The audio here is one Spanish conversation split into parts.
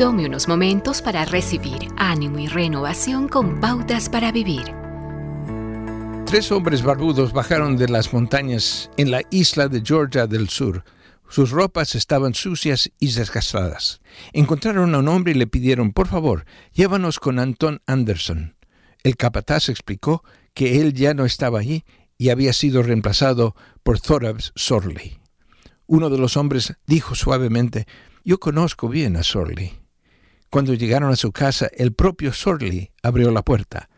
Tome unos momentos para recibir ánimo y renovación con pautas para vivir. Tres hombres barbudos bajaron de las montañas en la isla de Georgia del Sur. Sus ropas estaban sucias y desgastadas. Encontraron a un hombre y le pidieron, por favor, llévanos con Anton Anderson. El capataz explicó que él ya no estaba allí y había sido reemplazado por Thorabs Sorley. Uno de los hombres dijo suavemente, Yo conozco bien a Sorley. Cuando llegaron a su casa, el propio Sorley abrió la puerta.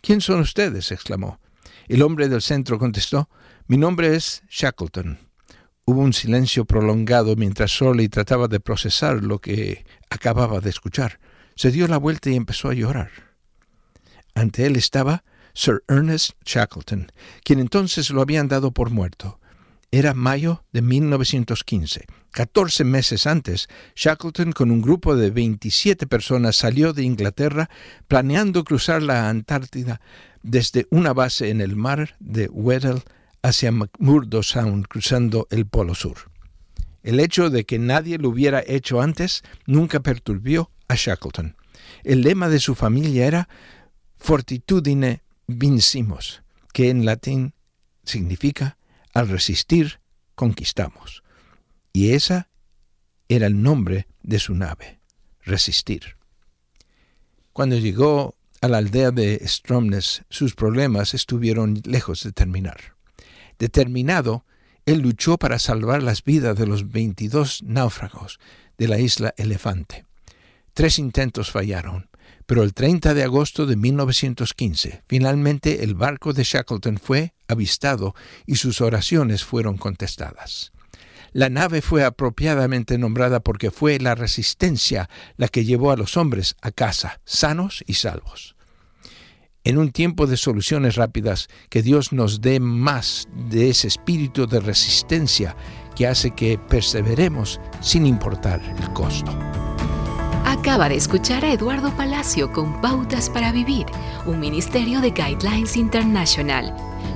¿Quién son ustedes? exclamó. El hombre del centro contestó, Mi nombre es Shackleton. Hubo un silencio prolongado mientras Sorley trataba de procesar lo que acababa de escuchar. Se dio la vuelta y empezó a llorar. Ante él estaba Sir Ernest Shackleton, quien entonces lo habían dado por muerto. Era mayo de 1915. Catorce meses antes, Shackleton con un grupo de 27 personas salió de Inglaterra planeando cruzar la Antártida desde una base en el mar de Weddell hacia McMurdo Sound cruzando el Polo Sur. El hecho de que nadie lo hubiera hecho antes nunca perturbió a Shackleton. El lema de su familia era Fortitudine vincimos, que en latín significa al resistir, conquistamos. Y esa era el nombre de su nave, resistir. Cuando llegó a la aldea de Stromness, sus problemas estuvieron lejos de terminar. Determinado, él luchó para salvar las vidas de los 22 náufragos de la isla Elefante. Tres intentos fallaron, pero el 30 de agosto de 1915, finalmente el barco de Shackleton fue avistado y sus oraciones fueron contestadas. La nave fue apropiadamente nombrada porque fue la resistencia la que llevó a los hombres a casa, sanos y salvos. En un tiempo de soluciones rápidas, que Dios nos dé más de ese espíritu de resistencia que hace que perseveremos sin importar el costo. Acaba de escuchar a Eduardo Palacio con Pautas para Vivir, un ministerio de Guidelines International.